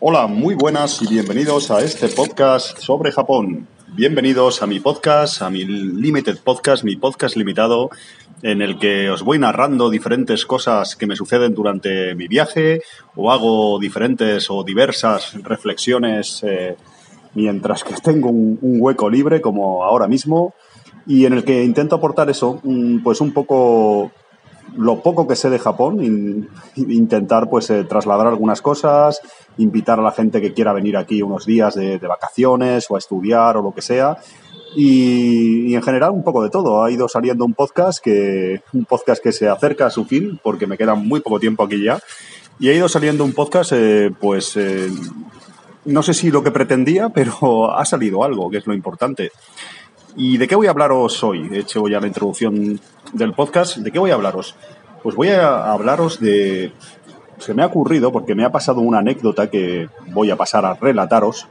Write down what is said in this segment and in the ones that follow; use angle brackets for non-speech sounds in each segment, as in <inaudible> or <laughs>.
Hola, muy buenas y bienvenidos a este podcast sobre Japón. Bienvenidos a mi podcast, a mi Limited Podcast, mi podcast limitado, en el que os voy narrando diferentes cosas que me suceden durante mi viaje o hago diferentes o diversas reflexiones eh, mientras que tengo un, un, hueco libre como ahora mismo y en el que intento aportar eso, pues un poco lo poco que sé de Japón, in, intentar pues eh, trasladar algunas cosas, invitar a la gente que quiera venir aquí unos días de, vacaciones o a estudiar o lo que sea. Y, y, en general un poco de todo. Ha ido saliendo un podcast que un podcast que se acerca a su fin porque me queda muy poco tiempo aquí ya. Y ha ido saliendo un podcast, eh, pues eh, no sé si lo que pretendía, pero <laughs> ha salido algo, que es lo importante. ¿Y de qué voy a hablaros hoy? He hecho ya la introducción del podcast. ¿De qué voy a hablaros? Pues voy a hablaros de... Se me ha ocurrido, porque me ha pasado una anécdota que voy a pasar a relataros.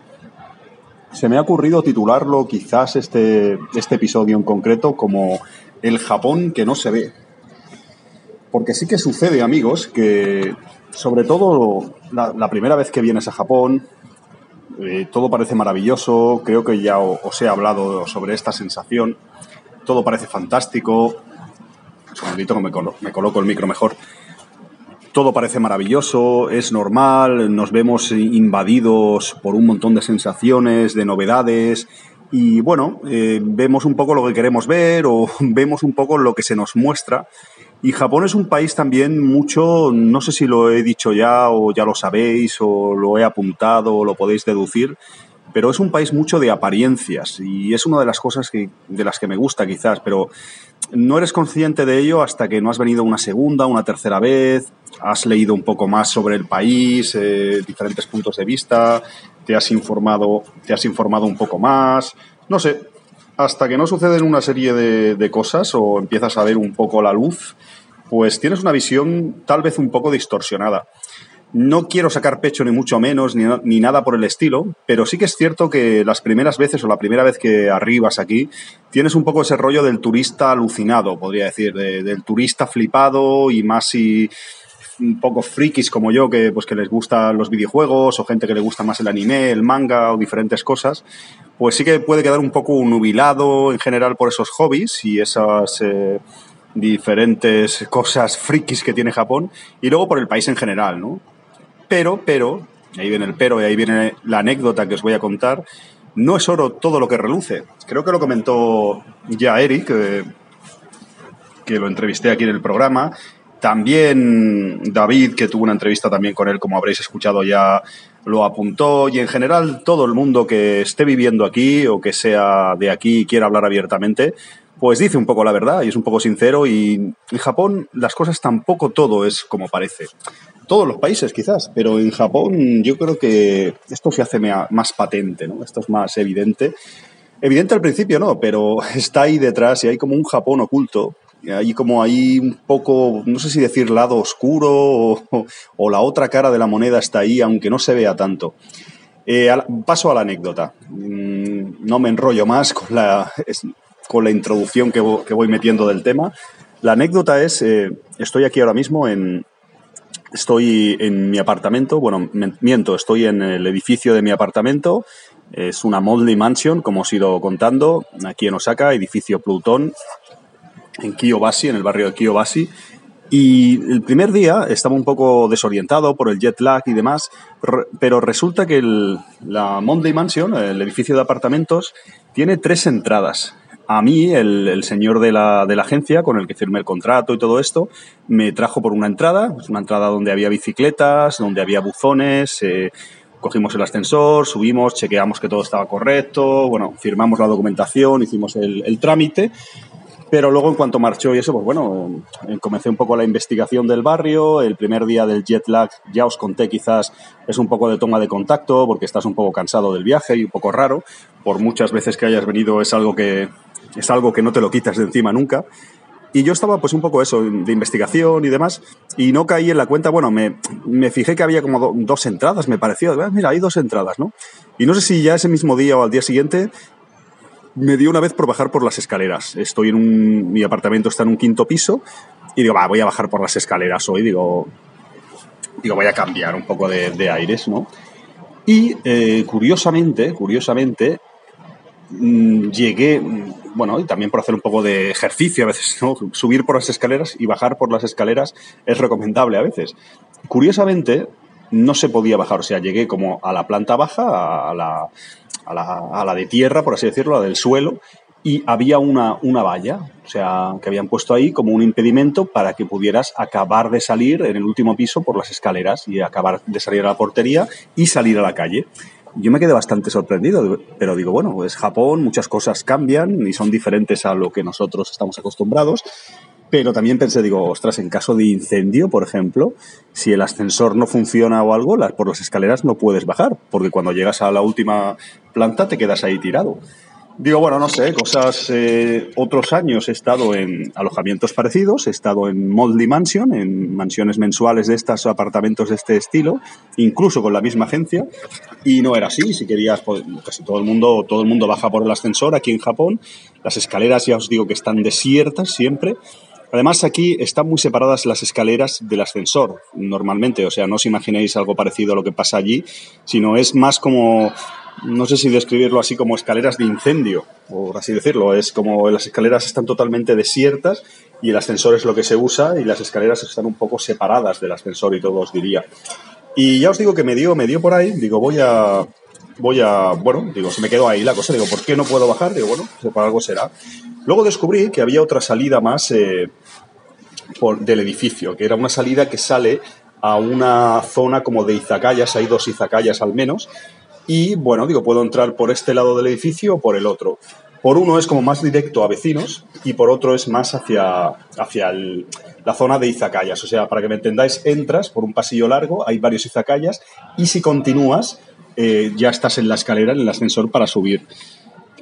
Se me ha ocurrido titularlo quizás este, este episodio en concreto como El Japón que no se ve. Porque sí que sucede, amigos, que sobre todo la, la primera vez que vienes a Japón, eh, todo parece maravilloso, creo que ya os he hablado sobre esta sensación, todo parece fantástico, un segundito que me, colo me coloco el micro mejor, todo parece maravilloso, es normal, nos vemos invadidos por un montón de sensaciones, de novedades, y bueno, eh, vemos un poco lo que queremos ver o <laughs> vemos un poco lo que se nos muestra. Y Japón es un país también mucho, no sé si lo he dicho ya o ya lo sabéis o lo he apuntado o lo podéis deducir, pero es un país mucho de apariencias y es una de las cosas que, de las que me gusta quizás, pero no eres consciente de ello hasta que no has venido una segunda, una tercera vez, has leído un poco más sobre el país, eh, diferentes puntos de vista, te has informado, te has informado un poco más, no sé, hasta que no suceden una serie de, de, cosas o empiezas a ver un poco la luz, pues tienes una visión tal vez un poco distorsionada. No quiero sacar pecho ni mucho menos, ni, ni, nada por el estilo, pero sí que es cierto que las primeras veces o la primera vez que arribas aquí, tienes un poco ese rollo del turista alucinado, podría decir, de, del turista flipado y más si un poco frikis como yo, que, pues, que les gustan los videojuegos o gente que le gusta más el anime, el manga o diferentes cosas, pues sí que puede quedar un poco nubilado en general por esos hobbies y esas eh, diferentes cosas frikis que tiene Japón y luego por el país en general, ¿no? Pero, pero, ahí viene el pero y ahí viene la anécdota que os voy a contar, no es oro todo lo que reluce. Creo que lo comentó ya Eric, eh, que lo entrevisté aquí en el programa, también David, que tuvo una entrevista también con él, como habréis escuchado ya, lo apuntó. Y en general, todo el mundo que esté viviendo aquí o que sea de aquí y quiera hablar abiertamente, pues dice un poco la verdad y es un poco sincero. Y en Japón las cosas tampoco todo es como parece. Todos los países quizás, pero en Japón yo creo que esto se hace más patente, ¿no? Esto es más evidente. Evidente al principio no, pero <laughs> está ahí detrás y hay como un Japón oculto hay como ahí un poco, no sé si decir lado oscuro o, la otra cara de la moneda está ahí, aunque no se vea tanto. Eh, paso a la anécdota. Mm, no me enrollo más con la, con la introducción que, voy metiendo del tema. La anécdota es, eh, estoy aquí ahora mismo en, estoy en mi apartamento, bueno, miento, estoy en el edificio de mi apartamento. Es una Moldly Mansion, como os he ido contando, aquí en Osaka, edificio Plutón, en Kiyobashi, en el barrio de Kiyobashi. Y el primer día estaba un poco desorientado por el jet lag y demás, pero resulta que el, la Monday Mansion, el edificio de apartamentos, tiene tres entradas. A mí, el, el señor de la, de la, agencia con el que firmé el contrato y todo esto, me trajo por una entrada, una entrada donde había bicicletas, donde había buzones, eh, cogimos el ascensor, subimos, chequeamos que todo estaba correcto, bueno, firmamos la documentación, hicimos el, el trámite Pero luego, en cuanto marchó y eso, pues bueno, eh, comencé un poco la investigación del barrio. El primer día del jet lag, ya os conté, quizás es un poco de toma de contacto, porque estás un poco cansado del viaje y un poco raro. Por muchas veces que hayas venido, es algo que, es algo que no te lo quitas de encima nunca. Y yo estaba pues un poco eso, de investigación y demás, y no caí en la cuenta, bueno, me, me fijé que había como dos entradas, me pareció, ah, mira, hay dos entradas, ¿no? Y no sé si ya ese mismo día o al día siguiente me dio una vez por bajar por las escaleras. Estoy en un, mi apartamento está en un quinto piso y digo, va, voy a bajar por las escaleras hoy, digo, digo, voy a cambiar un poco de, aires, ¿no? Y eh, curiosamente, curiosamente, mm, llegué, bueno, y también por hacer un poco de ejercicio a veces. <laughs> Subir por las escaleras y bajar por las escaleras es recomendable a veces. Curiosamente, no se podía bajar, o sea, llegué como a la planta baja, a la, a la, de tierra, por así decirlo, la del suelo, y había una, una valla, o sea, que habían puesto ahí como un impedimento para que pudieras acabar de salir en el último piso por las escaleras y acabar de salir a la portería y salir a la calle. Yo me quedé bastante sorprendido, pero digo, bueno, es Japón, muchas cosas cambian y son diferentes a lo que nosotros estamos acostumbrados. Pero también pensé, digo, ostras, en caso de incendio, por ejemplo, si el ascensor no funciona o algo, por las escaleras no puedes bajar, porque cuando llegas a la última planta te quedas ahí tirado. Digo, bueno, no sé, cosas. Eh, otros años he estado en alojamientos parecidos, he estado en Moldy Mansion, en mansiones mensuales de estas apartamentos de este estilo, incluso con la misma agencia, y no era así. Si querías, pues, casi todo el mundo, todo el mundo baja por el ascensor aquí en Japón. Las escaleras ya os digo que están desiertas siempre. Además, aquí están muy separadas las escaleras del ascensor, normalmente. O sea, no os imaginéis algo parecido a lo que pasa allí, sino es más como, no sé si describirlo así como escaleras de incendio, por así decirlo. Es como las escaleras están totalmente desiertas y el ascensor es lo que se usa y las escaleras están un poco separadas del ascensor y todo os diría. Y ya os digo que me dio, me dio por ahí, digo, voy a, voy a, bueno, digo, se me quedó ahí la cosa, digo, ¿por qué no puedo bajar? Digo, bueno, pues por algo será. Luego descubrí que había otra salida más eh, del edificio, que era una salida que sale a una zona como de izakayas, hay dos izakayas al menos, y bueno, digo, puedo entrar por este lado del edificio o por el otro. Por uno es como más directo a vecinos y por otro es más hacia, hacia la zona de izakayas. O sea, para que me entendáis, entras por un pasillo largo, hay varios izakayas y si continúas eh, ya estás en la escalera, en el ascensor para subir.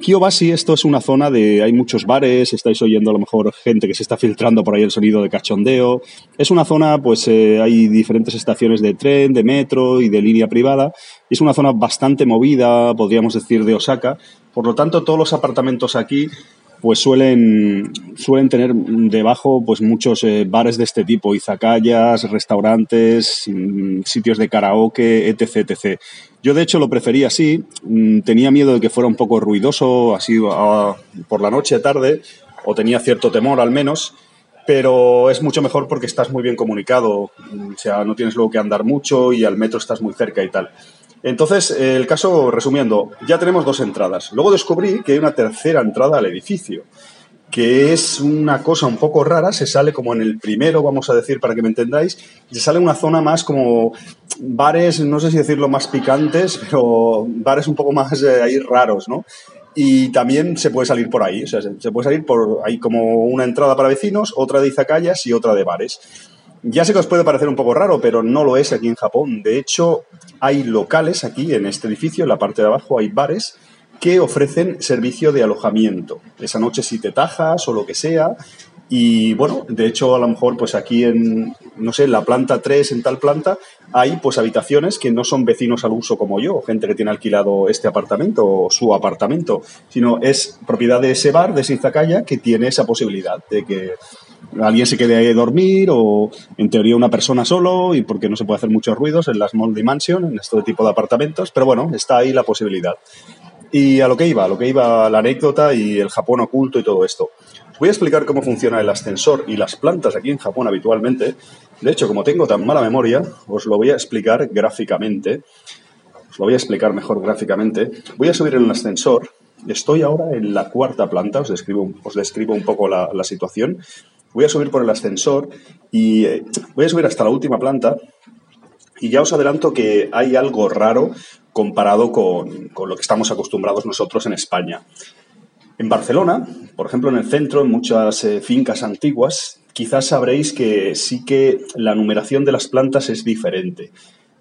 Kiyobashi, esto es una zona de. Hay muchos bares, estáis oyendo a lo mejor gente que se está filtrando por ahí el sonido de cachondeo. Es una zona, pues eh, hay diferentes estaciones de tren, de metro y de línea privada. Es una zona bastante movida, podríamos decir, de Osaka. Por lo tanto, todos los apartamentos aquí pues suelen, suelen tener debajo pues muchos eh, bares de este tipo, izakayas, restaurantes, mm, sitios de karaoke, etc, etc. Yo de hecho lo prefería así, mm, tenía miedo de que fuera un poco ruidoso así por la noche, tarde, o tenía cierto temor al menos, pero es mucho mejor porque estás muy bien comunicado, o sea, no tienes luego que andar mucho y al metro estás muy cerca y tal. Entonces, el caso, resumiendo, ya tenemos dos entradas. Luego descubrí que hay una tercera entrada al edificio, que es una cosa un poco rara, se sale como en el primero, vamos a decir, para que me entendáis, se sale una zona más como bares, no sé si decirlo más picantes, <laughs> pero bares un poco más eh, ahí raros, ¿no? Y también se puede salir por ahí, o sea, se puede salir por ahí como una entrada para vecinos, otra de izakayas y otra de bares. Ya sé que os puede parecer un poco raro, pero no lo es aquí en Japón. De hecho, hay locales aquí en este edificio, en la parte de abajo hay bares que ofrecen servicio de alojamiento. Esa noche si te tajas o lo que sea. Y bueno, de hecho, a lo mejor pues aquí en, no sé, en la planta 3, en tal planta, hay pues habitaciones que no son vecinos al uso como yo, gente que tiene alquilado este apartamento o su apartamento, sino es propiedad de ese bar, de esa izakaya, que tiene esa posibilidad de que alguien se quede ahí a dormir o en teoría una persona solo y porque no se puede hacer muchos ruidos en las small dimension, en este tipo de apartamentos, pero bueno, está ahí la posibilidad. Y a lo que iba, a lo que iba la anécdota y el Japón oculto y todo esto. Os voy a explicar cómo funciona el ascensor y las plantas aquí en Japón habitualmente. De hecho, como tengo tan mala memoria, os lo voy a explicar gráficamente. Os lo voy a explicar mejor gráficamente. Voy a subir en el ascensor. Estoy ahora en la cuarta planta, os describo, os describo un poco la, la situación voy a subir por el ascensor y eh, voy a subir hasta la última planta y ya os adelanto que hay algo raro comparado con, lo que estamos acostumbrados nosotros en España. En Barcelona, por ejemplo, en el centro, en muchas eh, fincas antiguas, quizás sabréis que sí que la numeración de las plantas es diferente.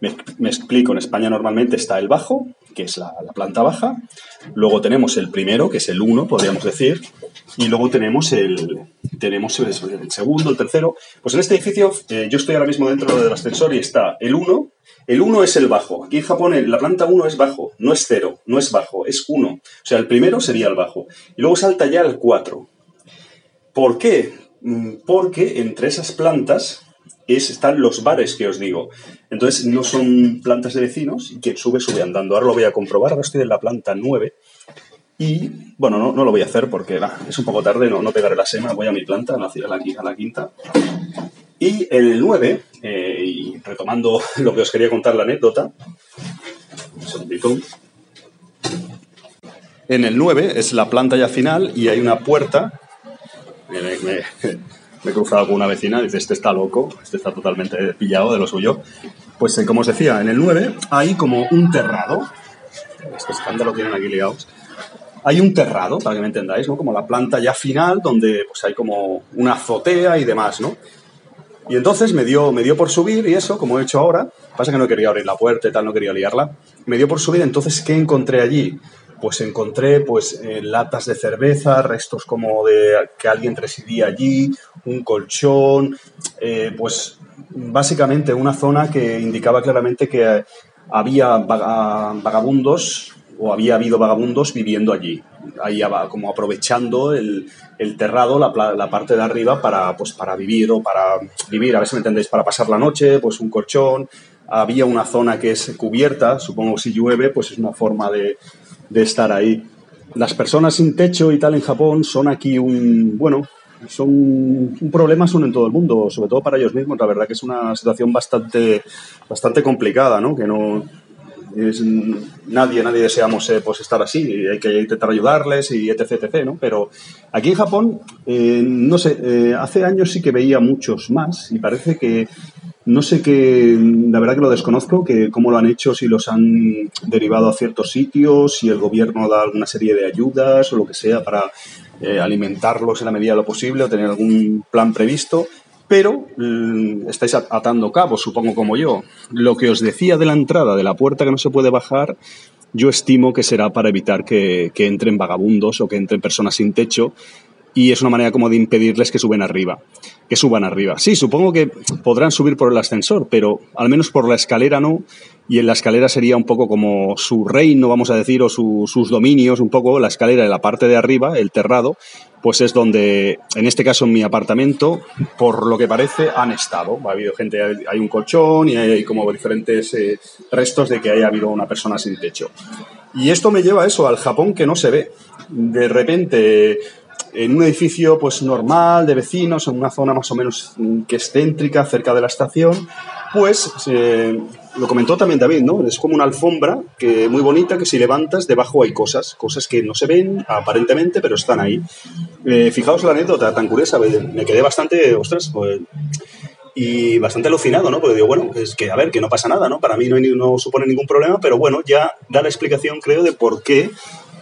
Me, explico, en España normalmente está el bajo, que es la, planta baja, luego tenemos el primero, que es el 1, podríamos decir, y luego tenemos el, tenemos el, segundo, el tercero. Pues en este edificio, eh, yo estoy ahora mismo dentro del ascensor y está el 1, el 1 es el bajo. Aquí en Japón la planta 1 es bajo, no es 0, no es bajo, es 1. O sea, el primero sería el bajo. Y luego salta ya el 4. ¿Por qué? Mm, porque entre esas plantas están los bares que os digo. Entonces no son plantas de vecinos y quien sube, sube andando. Ahora lo voy a comprobar, ahora estoy en la planta 9 y, bueno, no, no lo voy a hacer porque es un poco tarde, no, no pegaré la sema, voy a mi planta, a la, la quinta. Y el 9, eh, y retomando <laughs> lo que os quería contar la anécdota, un segundito. En el 9 es la planta ya final y hay una puerta. He cruzado con una vecina, dice, este está loco, este está totalmente pillado de lo suyo. Pues eh, como os decía, en el 9 hay como un terrado, este escándalo tienen aquí liados, hay un terrado, para que me entendáis, ¿no? Como la planta ya final, donde pues hay como una azotea y demás, ¿no? Y entonces me dio, me dio por subir y eso, como he hecho ahora, pasa que no quería abrir la puerta y tal, no quería liarla, me dio por subir, entonces, ¿qué encontré allí? Pues encontré pues eh, latas de cerveza, restos como de que alguien residía allí, un colchón, eh, pues básicamente una zona que indicaba claramente que había vagabundos o había habido vagabundos viviendo allí, ahí como aprovechando el, terrado, la, la, parte de arriba para, pues, para vivir o para vivir, a ver si me entendéis, para pasar la noche, pues un colchón, había una zona que es cubierta, supongo que si llueve, pues es una forma de, de estar ahí. Las personas sin techo y tal en Japón son aquí un, bueno, son un problema son en todo el mundo, sobre todo para ellos mismos. La verdad que es una situación bastante, bastante complicada, ¿no? Que no es, nadie, nadie deseamos eh, pues estar así. Hay que intentar ayudarles y etc, etc, ¿no? Pero aquí en Japón, eh, no sé, eh, hace años sí que veía muchos más y parece que no sé qué, la verdad que lo desconozco, que cómo lo han hecho, si los han derivado a ciertos sitios, si el gobierno da alguna serie de ayudas o lo que sea para eh, alimentarlos en la medida de lo posible o tener algún plan previsto. Pero mm, estáis atando cabos, supongo como yo. Lo que os decía de la entrada, de la puerta que no se puede bajar, yo estimo que será para evitar que, que entren vagabundos o que entren personas sin techo y es una manera como de impedirles que suben arriba, que suban arriba. Sí, supongo que podrán subir por el ascensor, pero al menos por la escalera no, y en la escalera sería un poco como su reino, vamos a decir, o sus dominios, un poco la escalera de la parte de arriba, el terrado, pues es donde, en este caso en mi apartamento, por lo que parece, han estado. Ha habido gente, hay un colchón y hay como diferentes eh, restos de que haya habido una persona sin techo. Y esto me lleva a eso, al Japón que no se ve. De repente en un edificio pues normal de vecinos, en una zona más o menos mm, que es céntrica, cerca de la estación, pues lo comentó también David, ¿no? Es como una alfombra que muy bonita que si levantas debajo hay cosas, cosas que no se ven aparentemente, pero están ahí. Eh, fijaos la anécdota tan curiosa, me quedé bastante, ostras, pues, y bastante alucinado, ¿no? Porque digo, bueno, es que a ver, que no pasa nada, ¿no? Para mí no, no supone ningún problema, pero bueno, ya da la explicación, creo, de por qué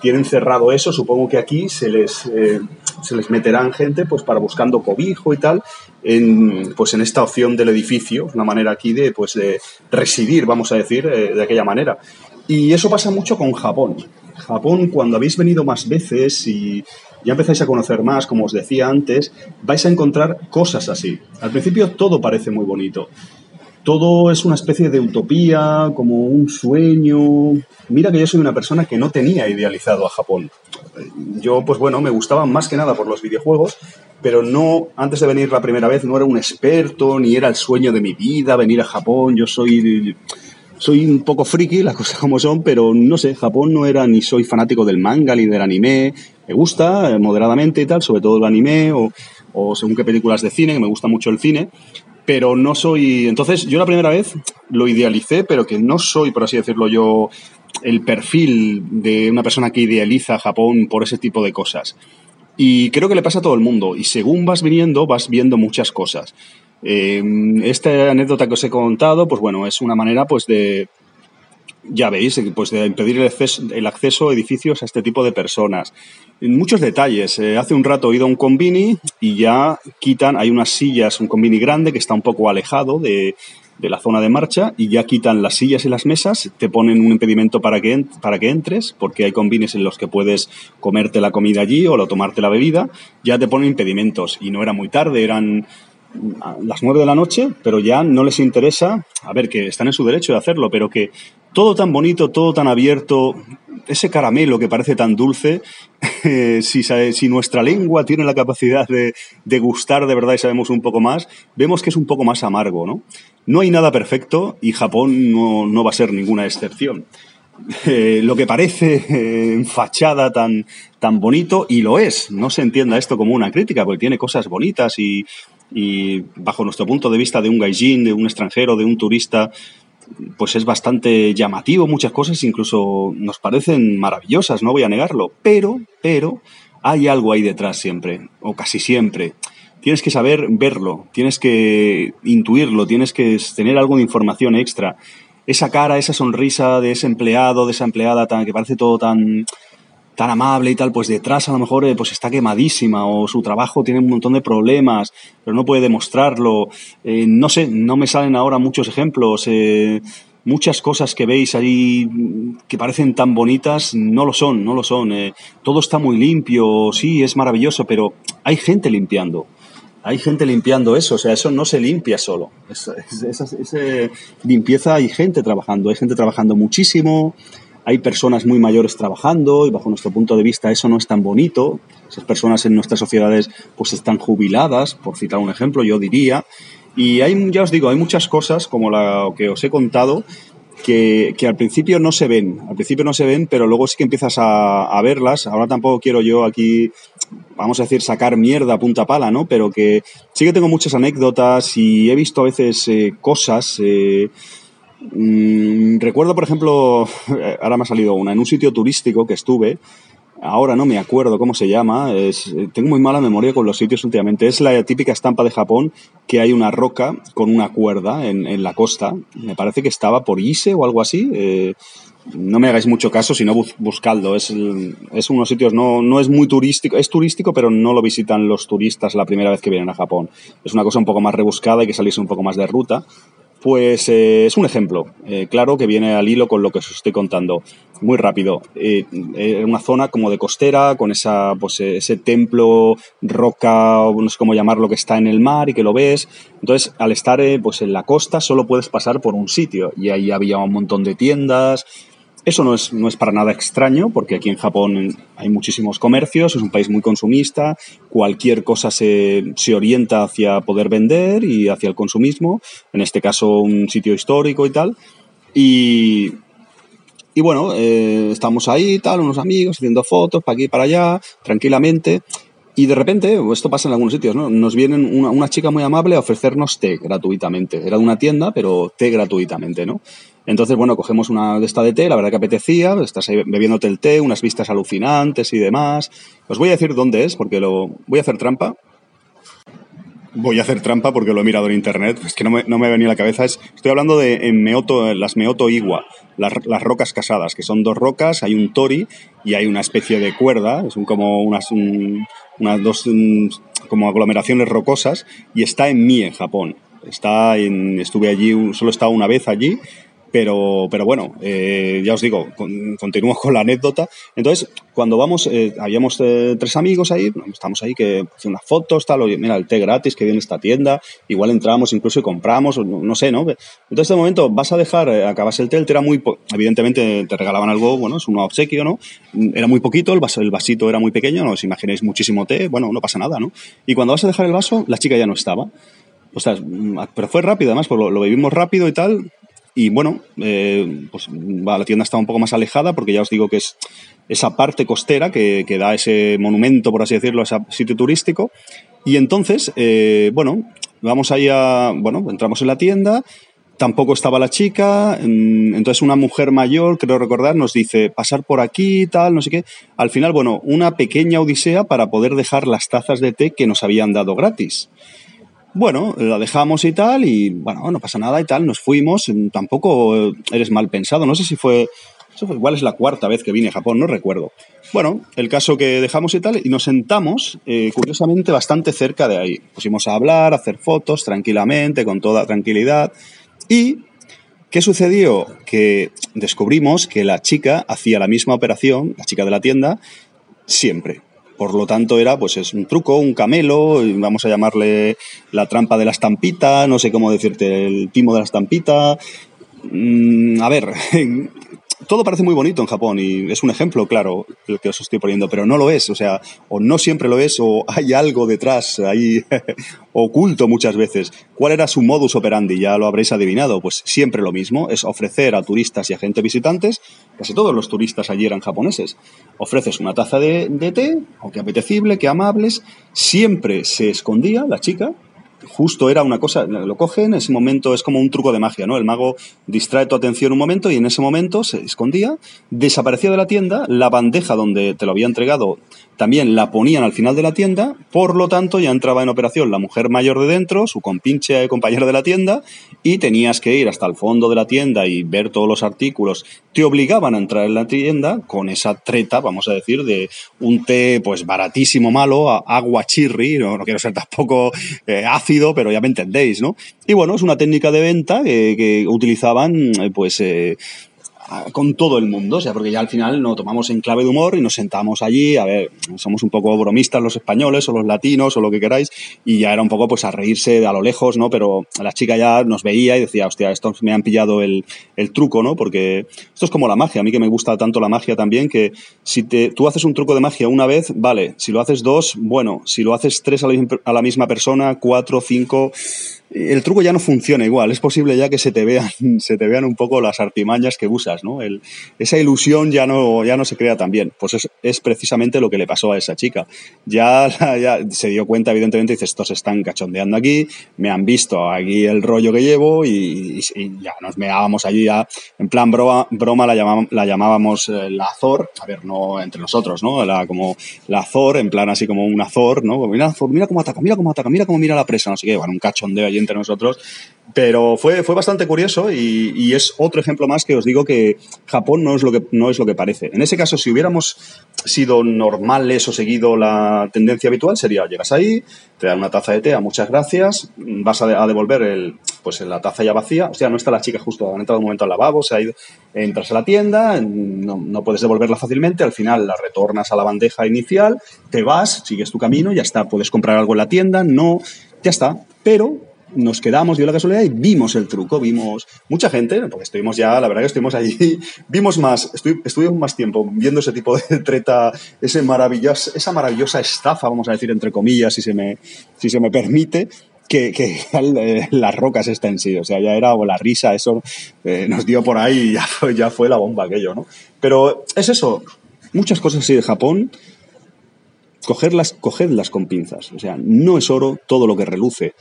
tienen cerrado eso, supongo que aquí se les, eh, se les meterán gente pues para buscando cobijo y tal, en, pues en esta opción del edificio, una manera aquí de, pues de residir, vamos a decir, eh, de aquella manera. Y eso pasa mucho con Japón. Japón, cuando habéis venido más veces y ya empezáis a conocer más, como os decía antes, vais a encontrar cosas así. Al principio todo parece muy bonito todo es una especie de utopía, como un sueño. Mira que yo soy una persona que no tenía idealizado a Japón. Yo, pues bueno, me gustaba más que nada por los videojuegos, pero no, antes de venir la primera vez, no era un experto, ni era el sueño de mi vida venir a Japón. Yo soy, soy un poco friki, las cosas como son, pero no sé, Japón no era ni soy fanático del manga ni del anime. Me gusta eh, moderadamente y tal, sobre todo el anime o, o según qué películas de cine, me gusta mucho el cine, pero no soy. Entonces, yo la primera vez lo idealicé, pero que no soy, por así decirlo yo, el perfil de una persona que idealiza Japón por ese tipo de cosas. Y creo que le pasa a todo el mundo. Y según vas viniendo, vas viendo muchas cosas. Eh, esta anécdota que os he contado, pues bueno, es una manera pues de, ya veis, pues de impedir el acceso, a edificios a este tipo de personas. Muchos detalles. Eh, hace un rato he ido a un convini y ya quitan, hay unas sillas, un convini grande que está un poco alejado de, la zona de marcha y ya quitan las sillas y las mesas, te ponen un impedimento para que, para que entres, porque hay convinis en los que puedes comerte la comida allí o tomarte la bebida, ya te ponen impedimentos. Y no era muy tarde, eran las nueve de la noche, pero ya no les interesa, a ver, que están en su derecho de hacerlo, pero que todo tan bonito, todo tan abierto, ese caramelo que parece tan dulce, <laughs> eh, si, nuestra lengua tiene la capacidad de, gustar de verdad y sabemos un poco más, vemos que es un poco más amargo, ¿no? No hay nada perfecto y Japón no, va a ser ninguna excepción. <laughs> Eh, lo que parece eh, en fachada tan, tan bonito, y lo es, no se entienda esto como una crítica, porque tiene cosas bonitas y, y bajo nuestro punto de vista de un gaijin, de un extranjero, de un turista, pues es bastante llamativo muchas cosas, incluso nos parecen maravillosas, no voy a negarlo, pero, pero hay algo ahí detrás siempre, o casi siempre. Tienes que saber verlo, tienes que intuirlo, tienes que tener algo de información extra. Esa cara, esa sonrisa de ese empleado, de esa empleada tan, que parece todo tan, tan amable y tal, pues detrás a lo mejor eh, pues está quemadísima o su trabajo tiene un montón de problemas, pero no puede demostrarlo. Eh, no sé, no me salen ahora muchos ejemplos. Eh, muchas cosas que veis ahí que parecen tan bonitas no lo son, no lo son. todo está muy limpio, sí, es maravilloso, pero hay gente limpiando. Hay gente limpiando eso, o sea, eso no se limpia solo. Limpieza hay gente trabajando, hay gente trabajando muchísimo, hay personas muy mayores trabajando y bajo nuestro punto de vista eso no es tan bonito. Esas personas en nuestras sociedades pues están jubiladas, por citar un ejemplo, yo diría. Y hay, ya os digo, hay muchas cosas como la que os he contado que, al principio no se ven, al principio no se ven, pero luego sí que empiezas a, verlas. Ahora tampoco quiero yo aquí, vamos a decir, sacar mierda a punta pala, ¿no? Pero que sí que tengo muchas anécdotas y he visto a veces eh, cosas. Eh, Mm, recuerdo, por ejemplo, ahora me ha salido una, en un sitio turístico que estuve, ahora no me acuerdo cómo se llama, es, tengo muy mala memoria con los sitios últimamente, es la típica estampa de Japón que hay una roca con una cuerda en, la costa, me parece que estaba por Ise o algo así, eh, no me hagáis mucho caso, sino buscadlo. Es, es unos sitios, no, no es muy turístico, es turístico, pero no lo visitan los turistas la primera vez que vienen a Japón. Es una cosa un poco más rebuscada y que salirse un poco más de ruta. Pues eh, es un ejemplo, eh, claro, que viene al hilo con lo que os estoy contando. Muy rápido. Eh, una zona como de costera, con esa, pues, ese templo, roca, no sé cómo llamarlo, que está en el mar y que lo ves. Entonces, al estar pues, en la costa, solo puedes pasar por un sitio. Y ahí había un montón de tiendas, eso no es, no es para nada extraño, porque aquí en Japón hay muchísimos comercios, es un país muy consumista, cualquier cosa se, orienta hacia poder vender y hacia el consumismo, en este caso un sitio histórico y tal. Y, y bueno, eh, estamos ahí, tal, unos amigos, haciendo fotos para aquí y para allá, tranquilamente. Y de repente, esto pasa en algunos sitios, ¿no? Nos viene una, una, chica muy amable a ofrecernos té gratuitamente. Era de una tienda, pero té gratuitamente, ¿no? Entonces, bueno, cogemos una de esta de té, la verdad que apetecía, estás ahí bebiéndote el té, unas vistas alucinantes y demás. Os voy a decir dónde es, porque lo voy a hacer trampa. Voy a hacer trampa porque lo he mirado en internet, es que no me, no me venía a la cabeza. Es, estoy hablando de en Meoto, las Meoto Igua, las, rocas casadas, que son dos rocas, hay un tori y hay una especie de cuerda, son como unas, unas dos como aglomeraciones rocosas, y está en Mie, Japón. Está en, estuve allí, solo he estado una vez allí pero, pero bueno, eh, ya os digo, continúo con la anécdota. Entonces, cuando vamos, eh, habíamos eh, tres amigos ahí, estamos ahí que hacen unas fotos, tal, oye, mira, el té gratis que viene esta tienda, igual entramos incluso y compramos, no, sé, ¿no? Entonces, de momento, vas a dejar, acabas el té, el té era muy, evidentemente te regalaban algo, bueno, es un obsequio, ¿no? Era muy poquito, el, vaso, el vasito era muy pequeño, no os imagináis muchísimo té, bueno, no pasa nada, ¿no? Y cuando vas a dejar el vaso, la chica ya no estaba. O sea, pero fue rápido, además, pues lo, lo vivimos rápido y tal, y bueno, eh, pues la tienda está un poco más alejada porque ya os digo que es esa parte costera que, que da ese monumento, por así decirlo, a ese sitio turístico. Y entonces, eh, bueno, vamos ahí bueno, entramos en la tienda, tampoco estaba la chica, mm, entonces una mujer mayor, creo recordar, nos dice pasar por aquí, tal, no sé qué. Al final, bueno, una pequeña odisea para poder dejar las tazas de té que nos habían dado gratis. Bueno, la dejamos y tal, y bueno, no pasa nada y tal, nos fuimos, tampoco eres mal pensado, no sé si fue, eso fue igual es la cuarta vez que vine a Japón, no recuerdo. Bueno, el caso que dejamos y tal, y nos sentamos, eh, curiosamente, bastante cerca de ahí. Pusimos a hablar, a hacer fotos tranquilamente, con toda tranquilidad, y ¿Qué sucedió? Que descubrimos que la chica hacía la misma operación, la chica de la tienda, siempre. Por lo tanto, era pues es un truco, un camelo, vamos a llamarle la trampa de la estampita, no sé cómo decirte, el timo de la estampita. Mm, a ver, <laughs> todo parece muy bonito en Japón y es un ejemplo, claro, el que os estoy poniendo, pero no lo es, o sea, o no siempre lo es, o <laughs> hay algo detrás ahí <laughs> oculto muchas veces. ¿Cuál era su modus operandi? Ya lo habréis adivinado, pues siempre lo mismo, es ofrecer a turistas y a gente visitantes, casi todos los turistas allí eran japoneses, ofreces una taza de, de té, aunque apetecible, que amables, siempre se escondía la chica justo era una cosa, lo coge, en ese momento es como un truco de magia, ¿no? El mago distrae tu atención un momento y en ese momento se escondía, desaparecía de la tienda, la bandeja donde te lo había entregado también la ponían al final de la tienda, por lo tanto ya entraba en operación la mujer mayor de dentro, su compinche compañero de la tienda, y tenías que ir hasta el fondo de la tienda y ver todos los artículos. Te obligaban a entrar en la tienda con esa treta, vamos a decir, de un té pues baratísimo malo, agua chirri, no, quiero ser tampoco eh, pero ya me entendéis, ¿no? Y bueno, es una técnica de venta que, utilizaban pues eh, con todo el mundo, o sea, porque ya al final nos tomamos en clave de humor y nos sentamos allí, a ver, somos un poco bromistas los españoles o los latinos o lo que queráis, y ya era un poco pues a reírse de a lo lejos, ¿no? Pero la chica ya nos veía y decía, hostia, estos me han pillado el, el truco, ¿no? Porque esto es como la magia, a mí que me gusta tanto la magia también, que si te, tú haces un truco de magia una vez, vale, si lo haces dos, bueno, si lo haces tres a la, a la misma persona, cuatro, cinco el truco ya no funciona igual. Es posible ya que se te vean, <laughs> se te vean un poco las artimañas que usas, ¿no? esa ilusión ya no, ya no se crea tan bien. Pues es, es precisamente lo que le pasó a esa chica. Ya, ya se dio cuenta, evidentemente, dice, estos están cachondeando aquí, me han visto aquí el rollo que llevo y, ya nos meábamos allí ya, en plan broma, broma la llamábamos eh, la Azor, a ver, no entre nosotros, ¿no? La, como la Azor, en plan así como un Azor, ¿no? Mira, mira cómo ataca, mira cómo ataca, mira cómo mira la presa, no sé qué, bueno, un cachondeo allí entre nosotros. Pero fue, fue bastante curioso y, es otro ejemplo más que os digo que Japón no es, lo que, no es lo que parece. En ese caso, si hubiéramos sido normales o seguido la tendencia habitual, sería llegas ahí, te dan una taza de té, muchas gracias, vas a, devolver el, pues la taza ya vacía, o sea, no está la chica justo, han entrado un momento al lavabo, se ha ido, entras a la tienda, no, no puedes devolverla fácilmente, al final la retornas a la bandeja inicial, te vas, sigues tu camino, ya está, puedes comprar algo en la tienda, no, ya está, pero nos quedamos, dio la casualidad y vimos el truco, vimos mucha gente, porque estuvimos ya, la verdad que estuvimos allí, <laughs> vimos más, estuvimos más tiempo viendo ese tipo de treta, ese maravilloso, esa maravillosa estafa, vamos a decir entre comillas, si se me, si se me permite, que, que <laughs> las rocas está en sí, o sea, ya era o la risa, eso eh, nos dio por ahí y ya fue la bomba aquello, ¿no? Pero es eso, muchas cosas así de Japón, cogerlas, cogedlas con pinzas, o sea, no es oro todo lo que reluce,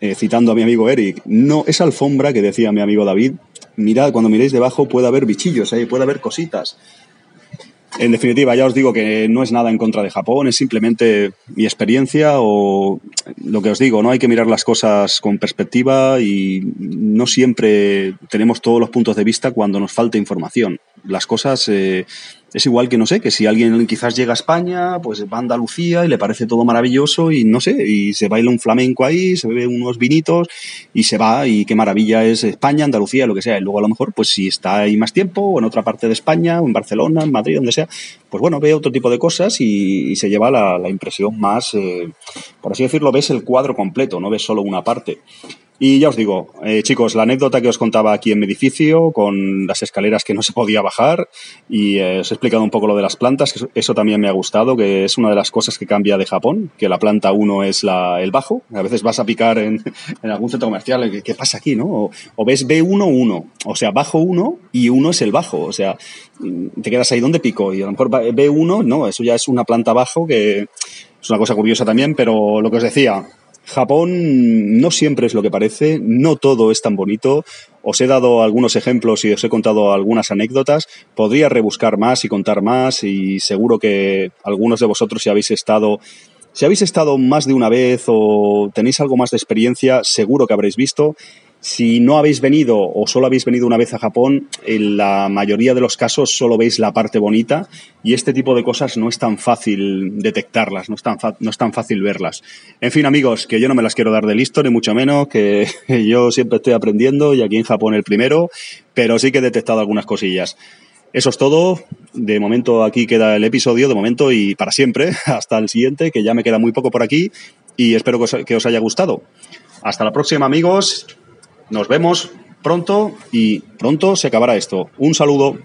eh, citando a mi amigo Eric, no, esa alfombra que decía mi amigo David, mirad, cuando miréis debajo puede haber bichillos ahí, puede haber cositas. En definitiva, ya os digo que no es nada en contra de Japón, es simplemente mi experiencia o lo que os digo, no hay que mirar las cosas con perspectiva y no siempre tenemos todos los puntos de vista cuando nos falta información. Las cosas eh, es igual que, no sé, que si alguien quizás llega a España, pues va a Andalucía y le parece todo maravilloso y no sé, y se baila un flamenco ahí, se bebe unos vinitos y se va y qué maravilla es España, Andalucía, lo que sea. Y luego a lo mejor, pues si está ahí más tiempo o en otra parte de España, o en Barcelona, en Madrid, donde sea, pues bueno, ve otro tipo de cosas y, se lleva la, impresión más, eh, por así decirlo, ves el cuadro completo, no ves solo una parte. Y ya os digo, eh, chicos, la anécdota que os contaba aquí en mi edificio, con las escaleras que no se podía bajar, y eh, os he explicado un poco lo de las plantas, que eso, también me ha gustado, que es una de las cosas que cambia de Japón, que la planta 1 es la, el bajo. A veces vas a picar en, <laughs> en algún centro comercial, ¿qué, ¿qué, pasa aquí? ¿no? O, ves B1, 1, o sea, bajo 1 y 1 es el bajo, o sea, te quedas ahí donde pico, y a lo mejor B1, no, eso ya es una planta bajo, que es una cosa curiosa también, pero lo que os decía, Japón no siempre es lo que parece, no todo es tan bonito. Os he dado algunos ejemplos y os he contado algunas anécdotas. Podría rebuscar más y contar más y seguro que algunos de vosotros si habéis estado Si habéis estado más de una vez o tenéis algo más de experiencia, seguro que habréis visto si no habéis venido o solo habéis venido una vez a Japón, en la mayoría de los casos solo veis la parte bonita y este tipo de cosas no es tan fácil detectarlas, no es tan, no es tan fácil verlas. En fin, amigos, que yo no me las quiero dar de listo, ni mucho menos, que <laughs> yo siempre estoy aprendiendo y aquí en Japón el primero, pero sí que he detectado algunas cosillas. Eso es todo. De momento aquí queda el episodio, de momento y para siempre, <laughs> hasta el siguiente, que ya me queda muy poco por aquí y espero que os haya gustado. Hasta la próxima, amigos. Nos vemos pronto y pronto se acabará esto. Un saludo.